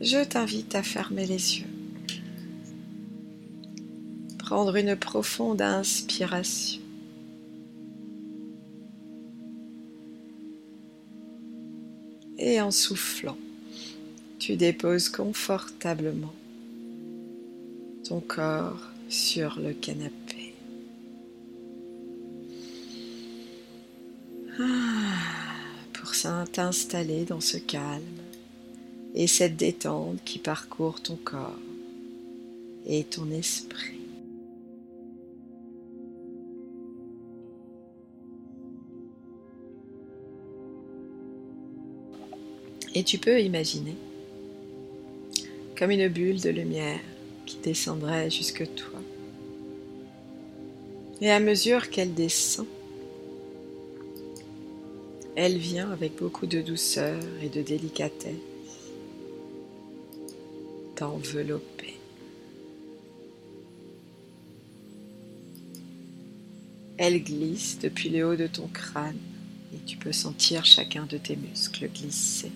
Je t'invite à fermer les yeux. Prendre une profonde inspiration. Et en soufflant, tu déposes confortablement ton corps sur le canapé. Ah, pour t'installer dans ce calme et cette détente qui parcourt ton corps et ton esprit. Et tu peux imaginer comme une bulle de lumière qui descendrait jusque toi. Et à mesure qu'elle descend, elle vient avec beaucoup de douceur et de délicatesse t'envelopper. Elle glisse depuis le haut de ton crâne et tu peux sentir chacun de tes muscles glisser.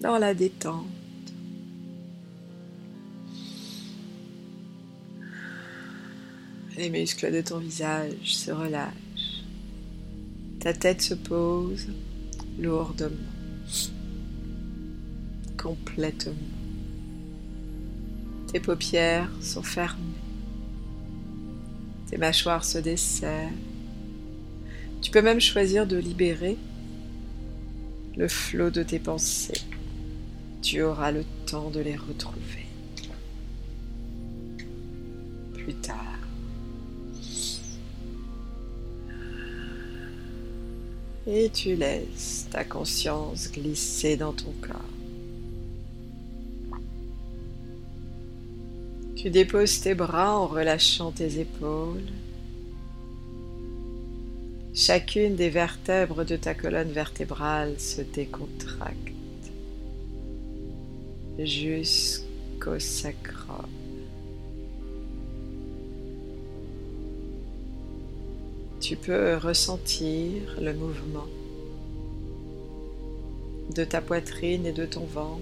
Dans la détente. Les muscles de ton visage se relâchent. Ta tête se pose lourdement, complètement. Tes paupières sont fermées, tes mâchoires se desserrent. Tu peux même choisir de libérer le flot de tes pensées. Tu auras le temps de les retrouver plus tard. Et tu laisses ta conscience glisser dans ton corps. Tu déposes tes bras en relâchant tes épaules. Chacune des vertèbres de ta colonne vertébrale se décontracte jusqu'au sacrum. Tu peux ressentir le mouvement de ta poitrine et de ton ventre,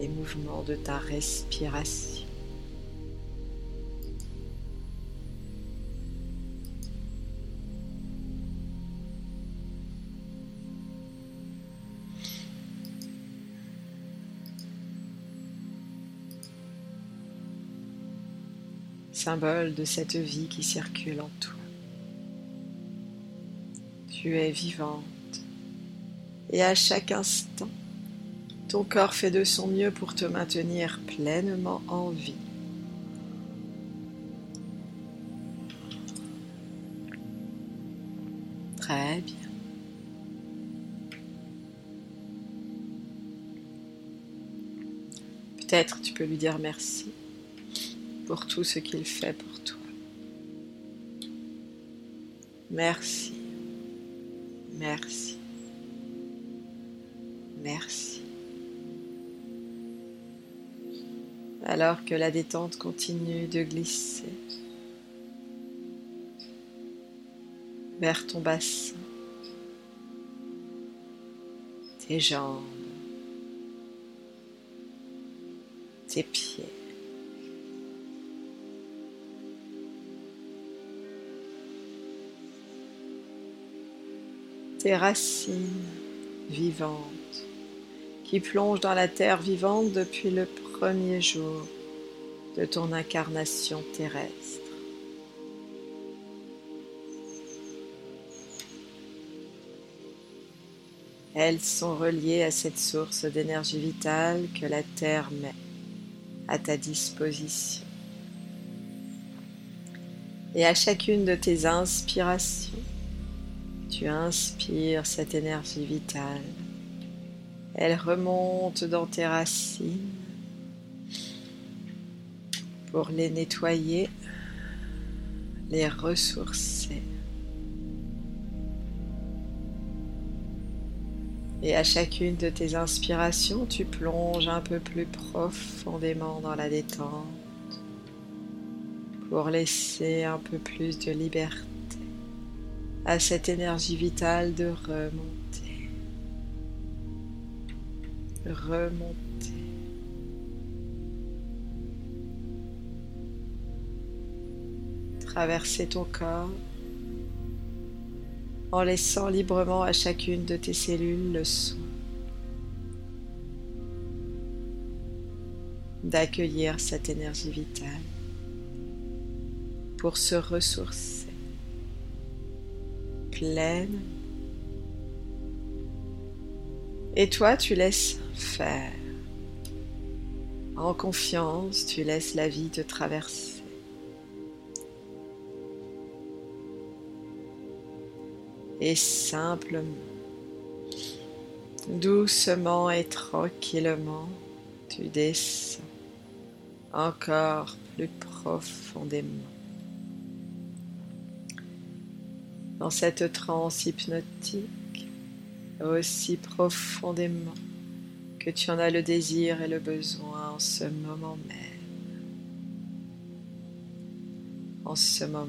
les mouvements de ta respiration. symbole de cette vie qui circule en toi. Tu es vivante. Et à chaque instant, ton corps fait de son mieux pour te maintenir pleinement en vie. Très bien. Peut-être tu peux lui dire merci pour tout ce qu'il fait pour toi. Merci. Merci. Merci. Alors que la détente continue de glisser vers ton bassin, tes jambes, tes pieds. Tes racines vivantes qui plongent dans la terre vivante depuis le premier jour de ton incarnation terrestre. Elles sont reliées à cette source d'énergie vitale que la Terre met à ta disposition. Et à chacune de tes inspirations, Tu inspires cette énergie vitale. Elle remonte dans tes racines pour les nettoyer, les ressourcer. Et à chacune de tes inspirations, tu plonges un peu plus profondément dans la détente pour laisser un peu plus de liberté à cette énergie vitale de remonter, remonter. Traverser ton corps en laissant librement à chacune de tes cellules le soin d'accueillir cette énergie vitale pour se ressourcer Et toi, tu laisses faire. En confiance, tu laisses la vie te traverser. et simplement, doucement et tranquillement, tu descends encore plus profondément dans cette transe hypnotique aussi profondément que tu en as le désir et le besoin en ce moment même. En ce moment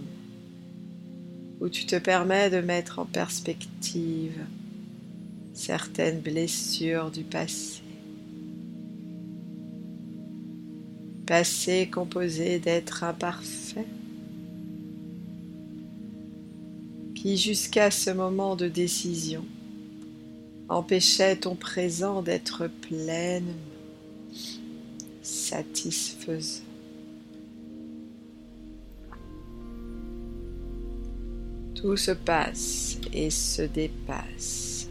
où tu te permets de mettre en perspective certaines blessures du passé. Passé composé d'êtres imparfaits qui jusqu'à ce moment de décision empêchait ton présent d'être pleinement satisfaisant. Tout se passe et se dépasse.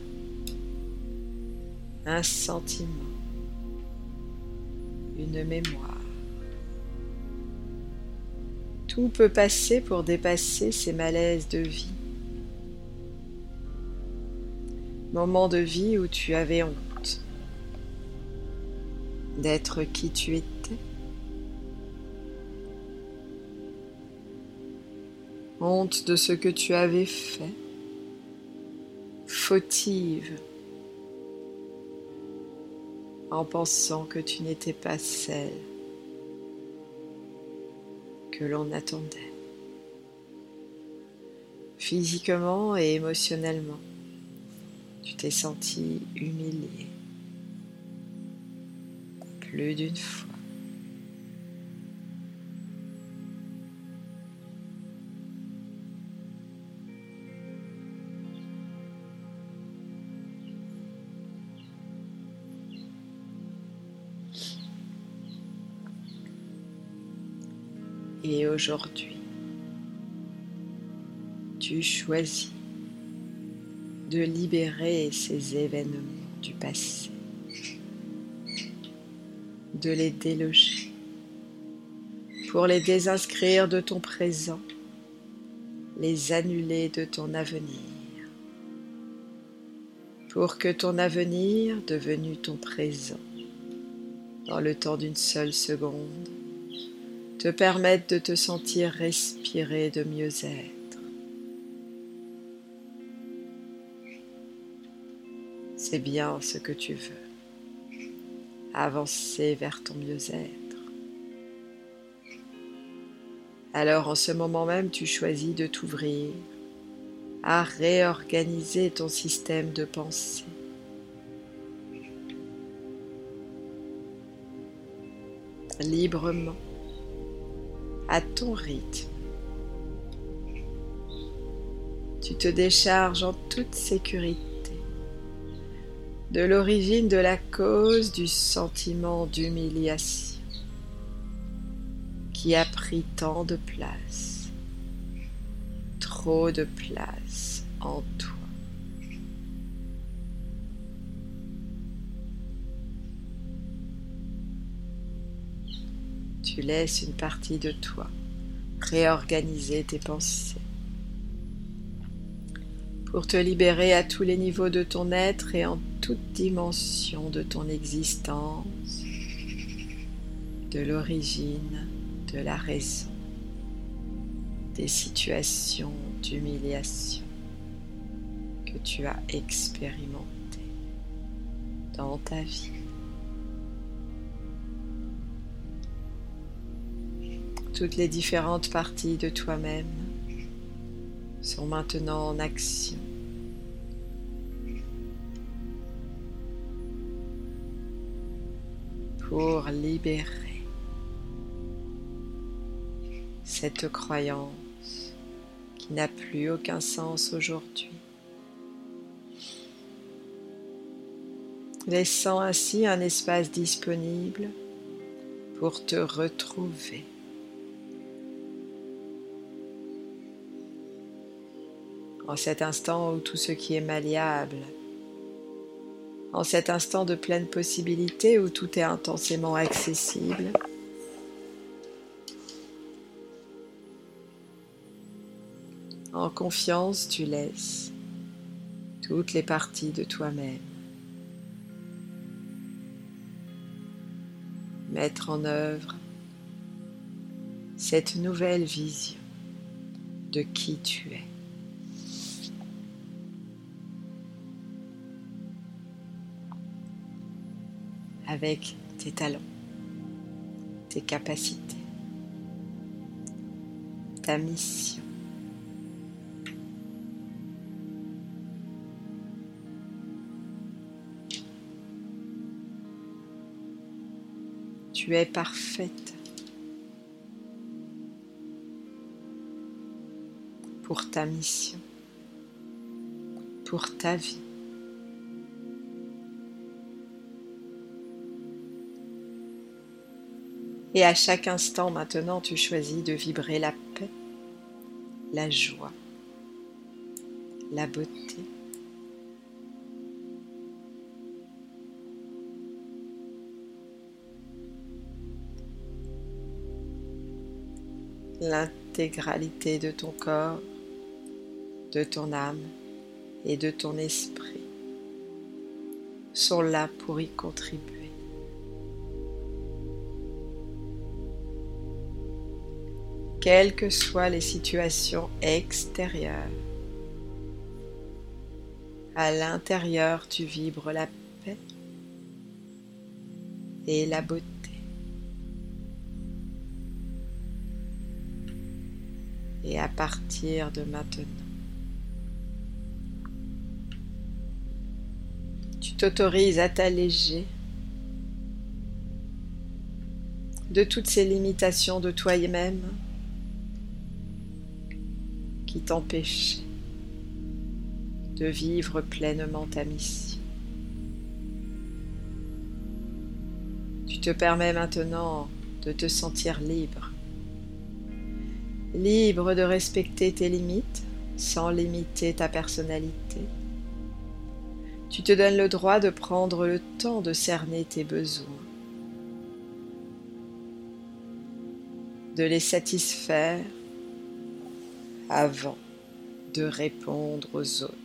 Un sentiment, une mémoire. Tout peut passer pour dépasser ces malaises de vie. Moment de vie où tu avais honte d'être qui tu étais. Honte de ce que tu avais fait, fautive, en pensant que tu n'étais pas celle que l'on attendait, physiquement et émotionnellement. Tu t'es senti humilié plus d'une fois. Et aujourd'hui, tu choisis de libérer ces événements du passé, de les déloger, pour les désinscrire de ton présent, les annuler de ton avenir, pour que ton avenir, devenu ton présent, dans le temps d'une seule seconde, te permettre de te sentir respirer de mieux-être. C'est bien ce que tu veux. Avancer vers ton mieux-être. Alors en ce moment même, tu choisis de t'ouvrir à réorganiser ton système de pensée. librement à ton rythme. Tu te décharges en toute sécurité de l'origine de la cause du sentiment d'humiliation qui a pris tant de place, trop de place en toi. tu laisses une partie de toi réorganiser tes pensées pour te libérer à tous les niveaux de ton être et en toute dimension de ton existence, de l'origine, de la raison, des situations d'humiliation que tu as expérimentées dans ta vie. Toutes les différentes parties de toi-même sont maintenant en action. pour libérer cette croyance qui n'a plus aucun sens aujourd'hui. Laissant ainsi un espace disponible pour te retrouver. En cet instant où tout ce qui est malléable, en cet instant de pleine possibilité où tout est intensément accessible, en confiance, tu laisses toutes les parties de toi-même mettre en œuvre cette nouvelle vision de qui tu es. Avec tes talents, tes capacités, ta mission. Tu es parfaite pour ta mission, pour ta vie. Et à chaque instant maintenant, tu choisis de vibrer la paix, la joie, la beauté. L'intégralité de ton corps, de ton âme et de ton esprit sont là pour y contribuer. Quelles que soient les situations extérieures. À l'intérieur, tu vibres la paix et la beauté. Et à partir de maintenant, tu t'autorises à t'alléger de toutes ces limitations de toi-même qui t'empêchait de vivre pleinement ta mission. Tu te permets maintenant de te sentir libre, libre de respecter tes limites sans limiter ta personnalité. Tu te donnes le droit de prendre le temps de cerner tes besoins, de les satisfaire avant de répondre aux autres.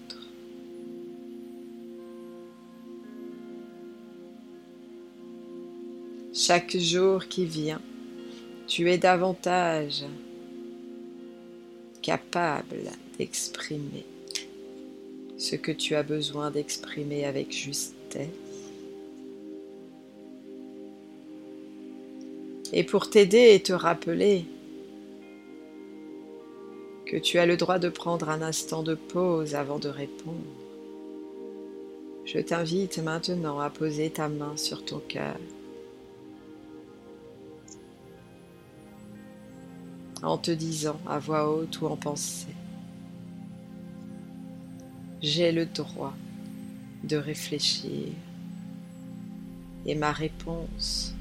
Chaque jour qui vient, tu es davantage capable d'exprimer ce que tu as besoin d'exprimer avec justesse. Et pour t'aider et te rappeler que tu as le droit de prendre un instant de pause avant de répondre. Je t'invite maintenant à poser ta main sur ton cœur en te disant à voix haute ou en pensée, j'ai le droit de réfléchir et ma réponse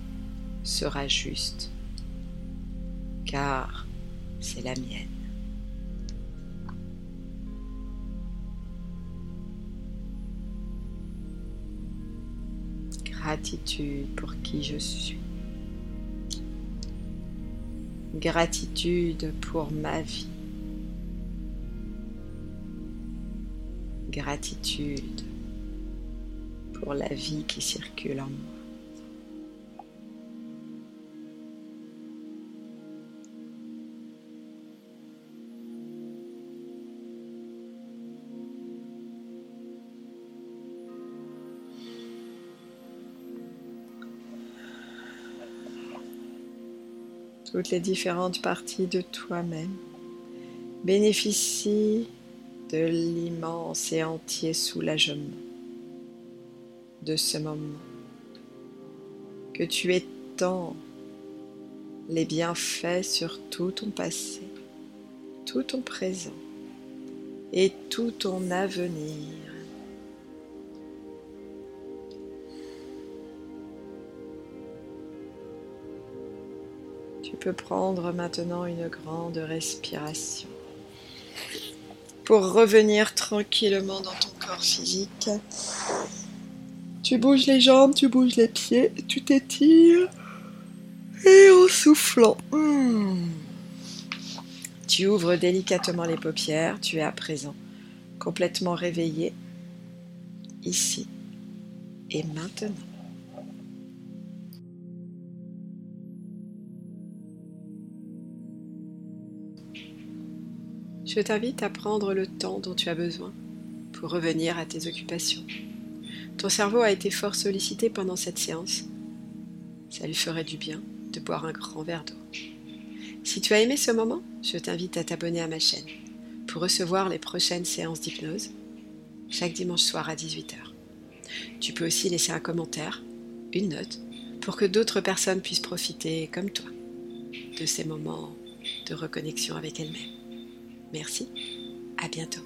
sera juste car c'est la mienne. Gratitude pour qui je suis. Gratitude pour ma vie. gratitude pour la vie qui circule en moi. Toutes les différentes parties de toi-même bénéficient de l'immense et entier soulagement de ce moment, que tu étends les bienfaits sur tout ton passé, tout ton présent et tout ton avenir. Prendre maintenant une grande respiration pour revenir tranquillement dans ton corps physique. Tu bouges les jambes, tu bouges les pieds, tu t'étires et en soufflant, hmm, tu ouvres délicatement les paupières, tu es à présent complètement réveillé ici et maintenant. Je t'invite à prendre le temps dont tu as besoin pour revenir à tes occupations. Ton cerveau a été fort sollicité pendant cette séance. Ça lui ferait du bien de boire un grand verre d'eau. Si tu as aimé ce moment, je t'invite à t'abonner à ma chaîne pour recevoir les prochaines séances d'hypnose chaque dimanche soir à 18h. Tu peux aussi laisser un commentaire, une note, pour que d'autres personnes puissent profiter, comme toi, de ces moments de reconnexion avec elles-mêmes. Merci, à bientôt.